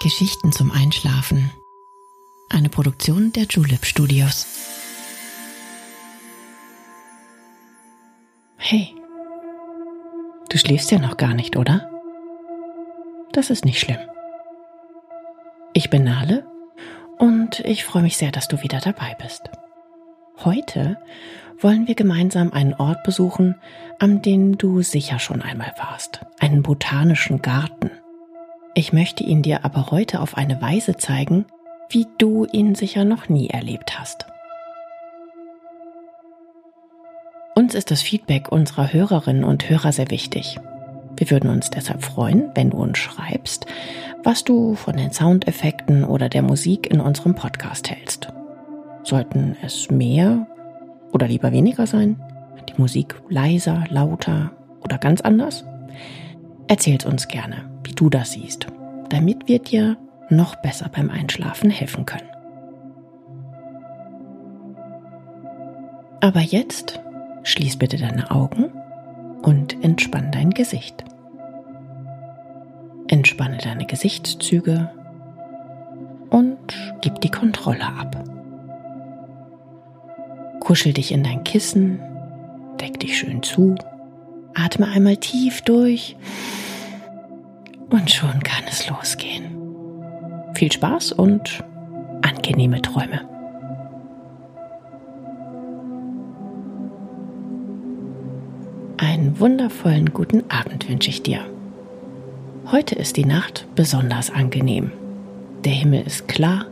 Geschichten zum Einschlafen. Eine Produktion der Julep Studios. Hey, du schläfst ja noch gar nicht, oder? Das ist nicht schlimm. Ich bin Nale und ich freue mich sehr, dass du wieder dabei bist. Heute wollen wir gemeinsam einen Ort besuchen, an dem du sicher schon einmal warst. Einen botanischen Garten. Ich möchte ihn dir aber heute auf eine Weise zeigen, wie du ihn sicher noch nie erlebt hast. Uns ist das Feedback unserer Hörerinnen und Hörer sehr wichtig. Wir würden uns deshalb freuen, wenn du uns schreibst, was du von den Soundeffekten oder der Musik in unserem Podcast hältst. Sollten es mehr oder lieber weniger sein? Die Musik leiser, lauter oder ganz anders? Erzähl's uns gerne, du das siehst, damit wir dir noch besser beim Einschlafen helfen können. Aber jetzt schließ bitte deine Augen und entspann dein Gesicht. Entspanne deine Gesichtszüge und gib die Kontrolle ab. Kuschel dich in dein Kissen, deck dich schön zu, atme einmal tief durch und schon kann es losgehen. Viel Spaß und angenehme Träume. Einen wundervollen guten Abend wünsche ich dir. Heute ist die Nacht besonders angenehm. Der Himmel ist klar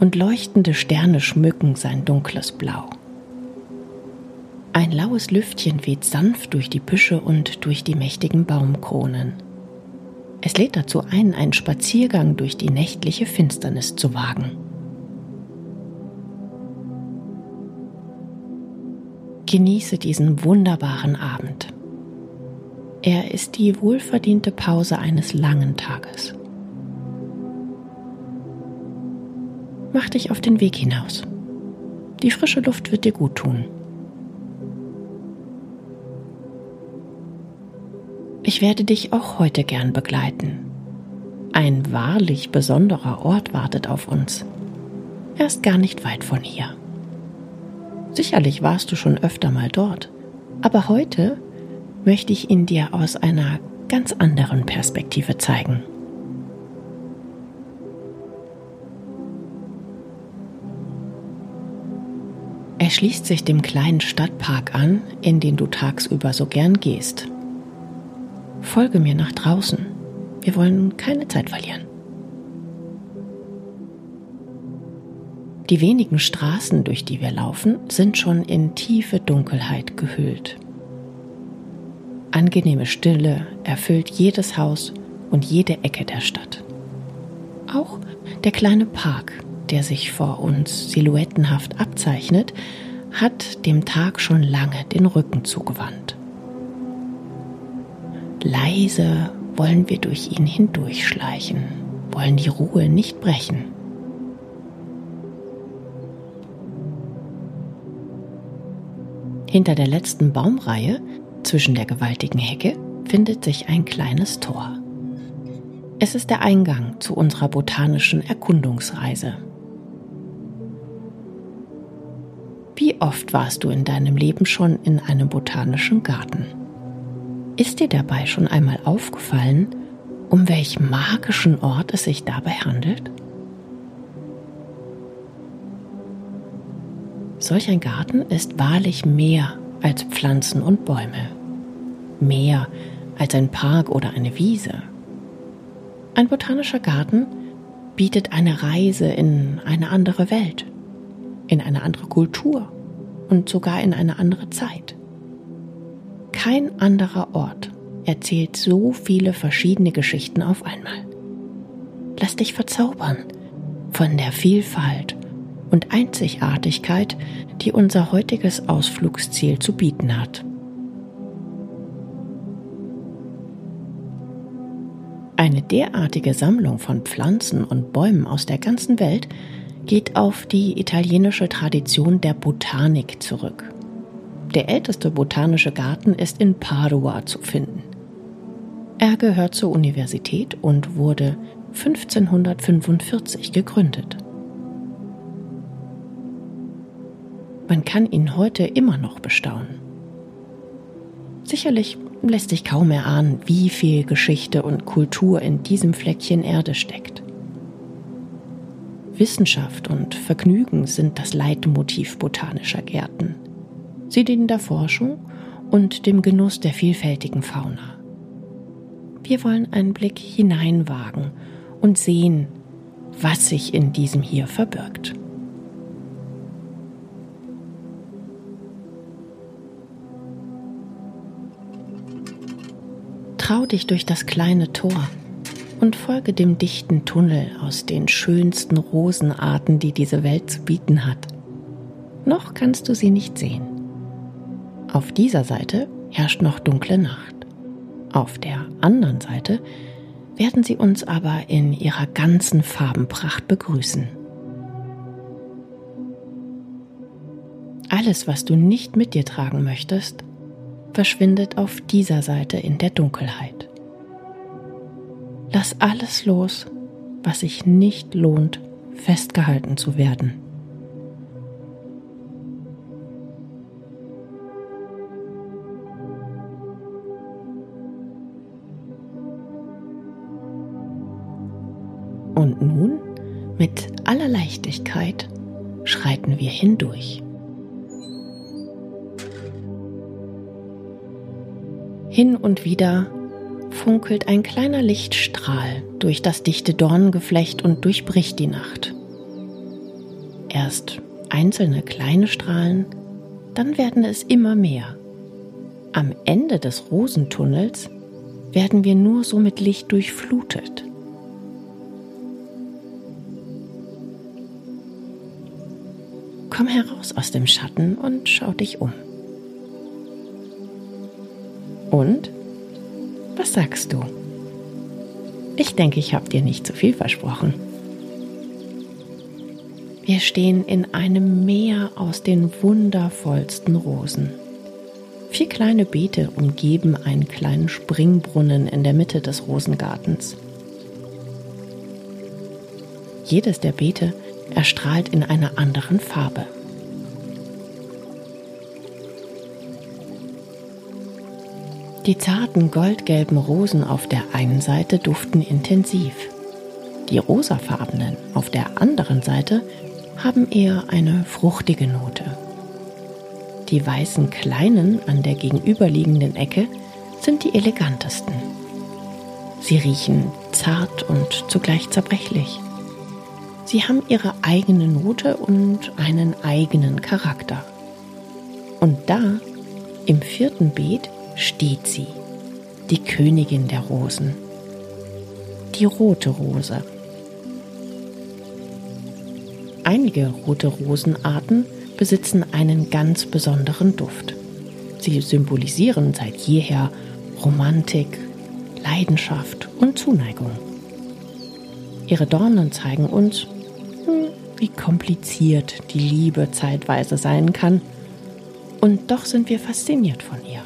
und leuchtende Sterne schmücken sein dunkles Blau. Ein laues Lüftchen weht sanft durch die Büsche und durch die mächtigen Baumkronen. Es lädt dazu ein, einen Spaziergang durch die nächtliche Finsternis zu wagen. Genieße diesen wunderbaren Abend. Er ist die wohlverdiente Pause eines langen Tages. Mach dich auf den Weg hinaus. Die frische Luft wird dir gut tun. Ich werde dich auch heute gern begleiten. Ein wahrlich besonderer Ort wartet auf uns. Er ist gar nicht weit von hier. Sicherlich warst du schon öfter mal dort, aber heute möchte ich ihn dir aus einer ganz anderen Perspektive zeigen. Er schließt sich dem kleinen Stadtpark an, in den du tagsüber so gern gehst. Folge mir nach draußen. Wir wollen keine Zeit verlieren. Die wenigen Straßen, durch die wir laufen, sind schon in tiefe Dunkelheit gehüllt. Angenehme Stille erfüllt jedes Haus und jede Ecke der Stadt. Auch der kleine Park, der sich vor uns silhouettenhaft abzeichnet, hat dem Tag schon lange den Rücken zugewandt. Leise wollen wir durch ihn hindurchschleichen, wollen die Ruhe nicht brechen. Hinter der letzten Baumreihe, zwischen der gewaltigen Hecke, findet sich ein kleines Tor. Es ist der Eingang zu unserer botanischen Erkundungsreise. Wie oft warst du in deinem Leben schon in einem botanischen Garten? Ist dir dabei schon einmal aufgefallen, um welchen magischen Ort es sich dabei handelt? Solch ein Garten ist wahrlich mehr als Pflanzen und Bäume, mehr als ein Park oder eine Wiese. Ein botanischer Garten bietet eine Reise in eine andere Welt, in eine andere Kultur und sogar in eine andere Zeit. Kein anderer Ort erzählt so viele verschiedene Geschichten auf einmal. Lass dich verzaubern von der Vielfalt und Einzigartigkeit, die unser heutiges Ausflugsziel zu bieten hat. Eine derartige Sammlung von Pflanzen und Bäumen aus der ganzen Welt geht auf die italienische Tradition der Botanik zurück. Der älteste botanische Garten ist in Padua zu finden. Er gehört zur Universität und wurde 1545 gegründet. Man kann ihn heute immer noch bestaunen. Sicherlich lässt sich kaum erahnen, wie viel Geschichte und Kultur in diesem Fleckchen Erde steckt. Wissenschaft und Vergnügen sind das Leitmotiv botanischer Gärten. Sie dienen der Forschung und dem Genuss der vielfältigen Fauna. Wir wollen einen Blick hineinwagen und sehen, was sich in diesem hier verbirgt. Trau dich durch das kleine Tor und folge dem dichten Tunnel aus den schönsten Rosenarten, die diese Welt zu bieten hat. Noch kannst du sie nicht sehen. Auf dieser Seite herrscht noch dunkle Nacht. Auf der anderen Seite werden sie uns aber in ihrer ganzen Farbenpracht begrüßen. Alles, was du nicht mit dir tragen möchtest, verschwindet auf dieser Seite in der Dunkelheit. Lass alles los, was sich nicht lohnt, festgehalten zu werden. Und nun, mit aller Leichtigkeit, schreiten wir hindurch. Hin und wieder funkelt ein kleiner Lichtstrahl durch das dichte Dornengeflecht und durchbricht die Nacht. Erst einzelne kleine Strahlen, dann werden es immer mehr. Am Ende des Rosentunnels werden wir nur so mit Licht durchflutet. Komm heraus aus dem Schatten und schau dich um. Und? Was sagst du? Ich denke, ich habe dir nicht zu viel versprochen. Wir stehen in einem Meer aus den wundervollsten Rosen. Vier kleine Beete umgeben einen kleinen Springbrunnen in der Mitte des Rosengartens. Jedes der Beete erstrahlt in einer anderen Farbe. Die zarten goldgelben Rosen auf der einen Seite duften intensiv. Die rosafarbenen auf der anderen Seite haben eher eine fruchtige Note. Die weißen kleinen an der gegenüberliegenden Ecke sind die elegantesten. Sie riechen zart und zugleich zerbrechlich. Sie haben ihre eigene Note und einen eigenen Charakter. Und da, im vierten Beet, steht sie, die Königin der Rosen, die rote Rose. Einige rote Rosenarten besitzen einen ganz besonderen Duft. Sie symbolisieren seit jeher Romantik, Leidenschaft und Zuneigung. Ihre Dornen zeigen uns, hm, wie kompliziert die Liebe zeitweise sein kann, und doch sind wir fasziniert von ihr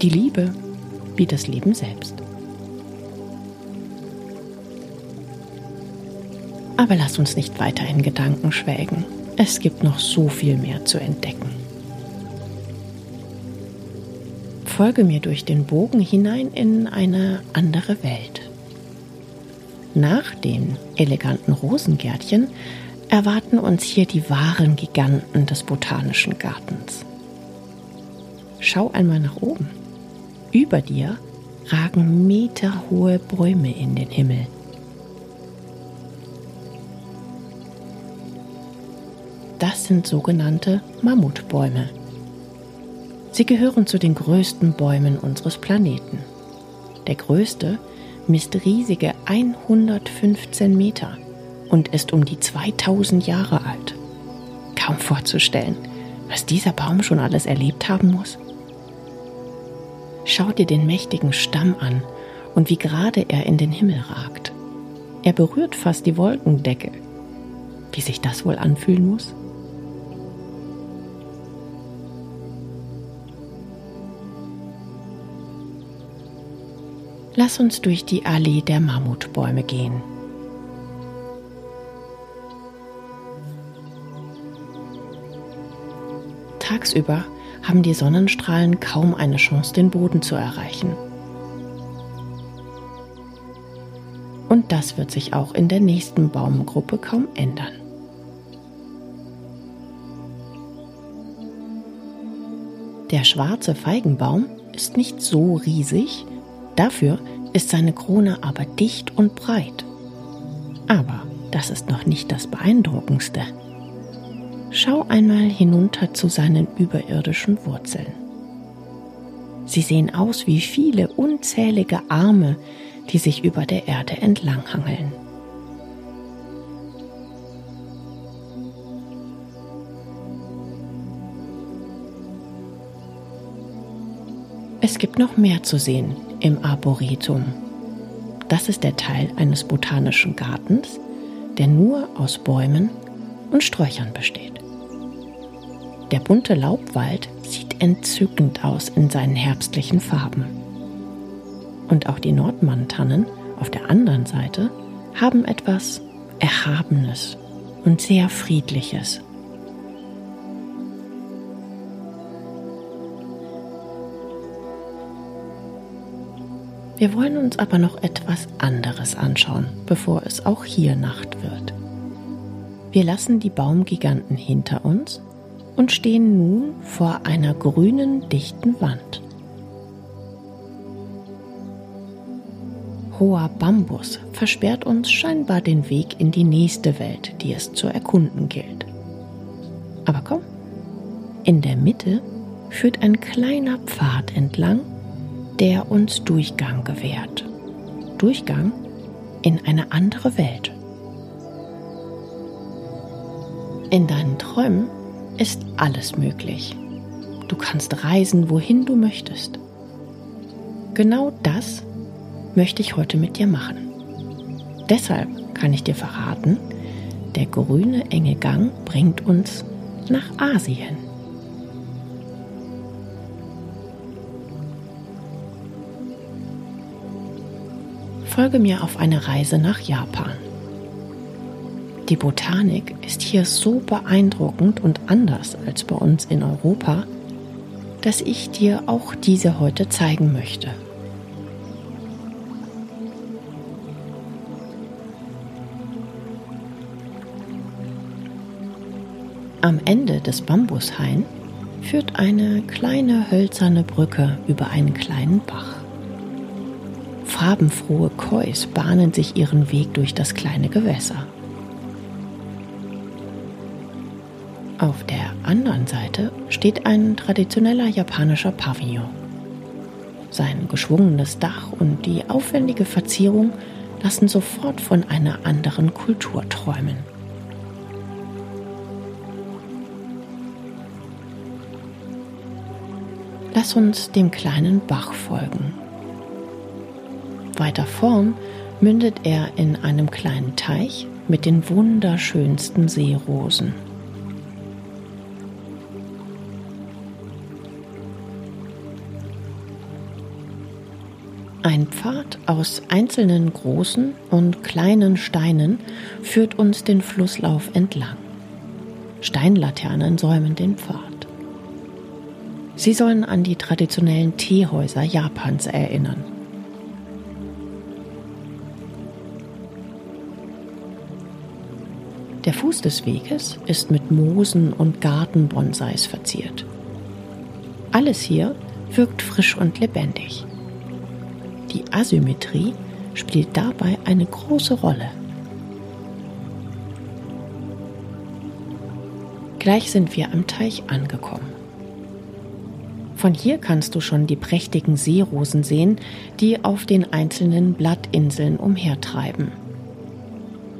die Liebe wie das Leben selbst. Aber lass uns nicht weiter in Gedanken schwelgen. Es gibt noch so viel mehr zu entdecken. Folge mir durch den Bogen hinein in eine andere Welt. Nach den eleganten Rosengärtchen erwarten uns hier die wahren Giganten des botanischen Gartens. Schau einmal nach oben. Über dir ragen meterhohe Bäume in den Himmel. Das sind sogenannte Mammutbäume. Sie gehören zu den größten Bäumen unseres Planeten. Der größte misst riesige 115 Meter und ist um die 2000 Jahre alt. Kaum vorzustellen, was dieser Baum schon alles erlebt haben muss. Schau dir den mächtigen Stamm an und wie gerade er in den Himmel ragt. Er berührt fast die Wolkendecke. Wie sich das wohl anfühlen muss? Lass uns durch die Allee der Mammutbäume gehen. Tagsüber haben die Sonnenstrahlen kaum eine Chance, den Boden zu erreichen. Und das wird sich auch in der nächsten Baumgruppe kaum ändern. Der schwarze Feigenbaum ist nicht so riesig, dafür ist seine Krone aber dicht und breit. Aber das ist noch nicht das Beeindruckendste. Schau einmal hinunter zu seinen überirdischen Wurzeln. Sie sehen aus wie viele unzählige Arme, die sich über der Erde entlanghangeln. Es gibt noch mehr zu sehen im Arboretum. Das ist der Teil eines botanischen Gartens, der nur aus Bäumen und Sträuchern besteht. Der bunte Laubwald sieht entzückend aus in seinen herbstlichen Farben. Und auch die Nordmann-Tannen auf der anderen Seite haben etwas Erhabenes und sehr Friedliches. Wir wollen uns aber noch etwas anderes anschauen, bevor es auch hier Nacht wird. Wir lassen die Baumgiganten hinter uns und stehen nun vor einer grünen, dichten Wand. Hoher Bambus versperrt uns scheinbar den Weg in die nächste Welt, die es zu erkunden gilt. Aber komm, in der Mitte führt ein kleiner Pfad entlang, der uns Durchgang gewährt. Durchgang in eine andere Welt. In deinen Träumen ist alles möglich. Du kannst reisen, wohin du möchtest. Genau das möchte ich heute mit dir machen. Deshalb kann ich dir verraten, der grüne enge Gang bringt uns nach Asien. Folge mir auf eine Reise nach Japan. Die Botanik ist hier so beeindruckend und anders als bei uns in Europa, dass ich dir auch diese heute zeigen möchte. Am Ende des Bambushain führt eine kleine hölzerne Brücke über einen kleinen Bach. Farbenfrohe Kois bahnen sich ihren Weg durch das kleine Gewässer. Auf der anderen Seite steht ein traditioneller japanischer Pavillon. Sein geschwungenes Dach und die aufwendige Verzierung lassen sofort von einer anderen Kultur träumen. Lass uns dem kleinen Bach folgen. Weiter vorn mündet er in einem kleinen Teich mit den wunderschönsten Seerosen. Ein Pfad aus einzelnen großen und kleinen Steinen führt uns den Flusslauf entlang. Steinlaternen säumen den Pfad. Sie sollen an die traditionellen Teehäuser Japans erinnern. Fuß des Weges ist mit Moosen und Gartenbonsais verziert. Alles hier wirkt frisch und lebendig. Die Asymmetrie spielt dabei eine große Rolle. Gleich sind wir am Teich angekommen. Von hier kannst du schon die prächtigen Seerosen sehen, die auf den einzelnen Blattinseln umhertreiben.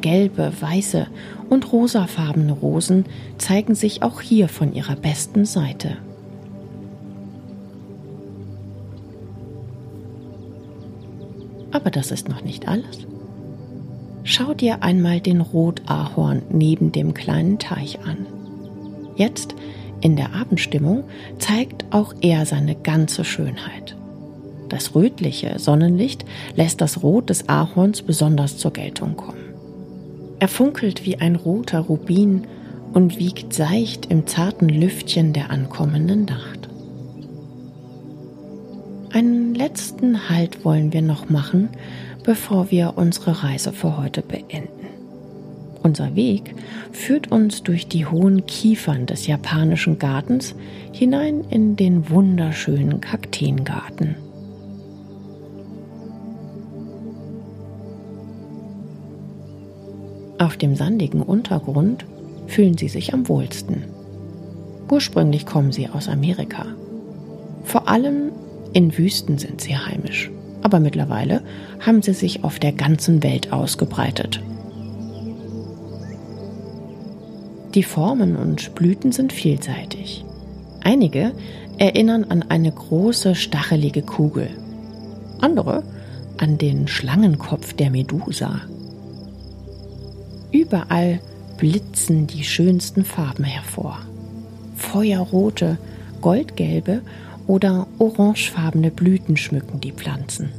Gelbe, weiße und rosafarbene Rosen zeigen sich auch hier von ihrer besten Seite. Aber das ist noch nicht alles. Schau dir einmal den Rotahorn neben dem kleinen Teich an. Jetzt, in der Abendstimmung, zeigt auch er seine ganze Schönheit. Das rötliche Sonnenlicht lässt das Rot des Ahorns besonders zur Geltung kommen. Er funkelt wie ein roter Rubin und wiegt seicht im zarten Lüftchen der ankommenden Nacht. Einen letzten Halt wollen wir noch machen, bevor wir unsere Reise für heute beenden. Unser Weg führt uns durch die hohen Kiefern des japanischen Gartens hinein in den wunderschönen Kakteengarten. Auf dem sandigen Untergrund fühlen sie sich am wohlsten. Ursprünglich kommen sie aus Amerika. Vor allem in Wüsten sind sie heimisch, aber mittlerweile haben sie sich auf der ganzen Welt ausgebreitet. Die Formen und Blüten sind vielseitig. Einige erinnern an eine große stachelige Kugel, andere an den Schlangenkopf der Medusa. Überall blitzen die schönsten Farben hervor. Feuerrote, goldgelbe oder orangefarbene Blüten schmücken die Pflanzen.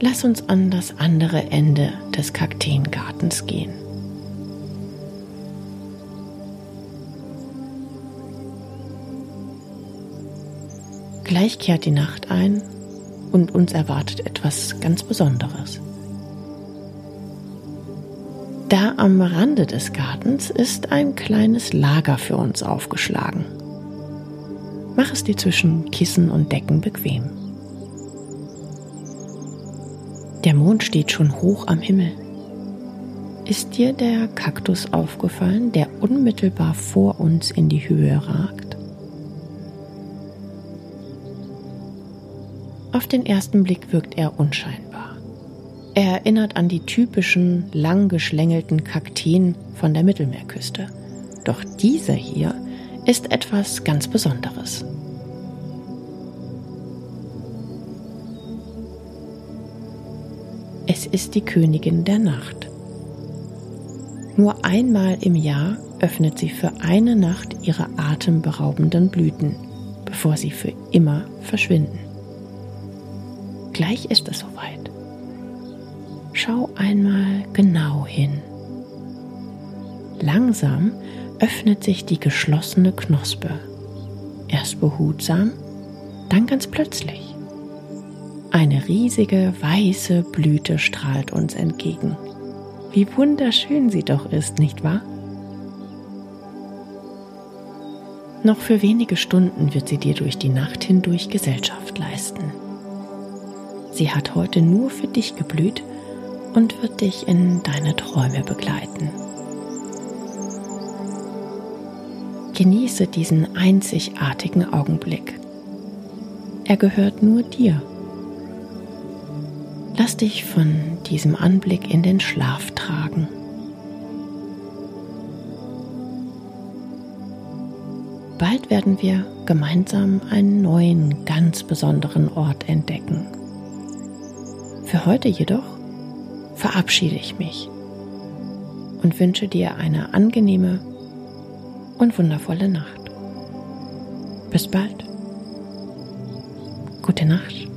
Lass uns an das andere Ende des Kakteengartens gehen. Gleich kehrt die Nacht ein und uns erwartet etwas ganz Besonderes. Da am Rande des Gartens ist ein kleines Lager für uns aufgeschlagen. Mach es dir zwischen Kissen und Decken bequem. Der Mond steht schon hoch am Himmel. Ist dir der Kaktus aufgefallen, der unmittelbar vor uns in die Höhe ragt? Auf den ersten Blick wirkt er unscheinbar. Er erinnert an die typischen lang geschlängelten Kakteen von der Mittelmeerküste. Doch dieser hier ist etwas ganz Besonderes. Es ist die Königin der Nacht. Nur einmal im Jahr öffnet sie für eine Nacht ihre atemberaubenden Blüten, bevor sie für immer verschwinden. Gleich ist es soweit. Schau einmal genau hin. Langsam öffnet sich die geschlossene Knospe. Erst behutsam, dann ganz plötzlich. Eine riesige weiße Blüte strahlt uns entgegen. Wie wunderschön sie doch ist, nicht wahr? Noch für wenige Stunden wird sie dir durch die Nacht hindurch Gesellschaft leisten. Sie hat heute nur für dich geblüht und wird dich in deine Träume begleiten. Genieße diesen einzigartigen Augenblick. Er gehört nur dir. Lass dich von diesem Anblick in den Schlaf tragen. Bald werden wir gemeinsam einen neuen, ganz besonderen Ort entdecken. Für heute jedoch verabschiede ich mich und wünsche dir eine angenehme und wundervolle Nacht. Bis bald. Gute Nacht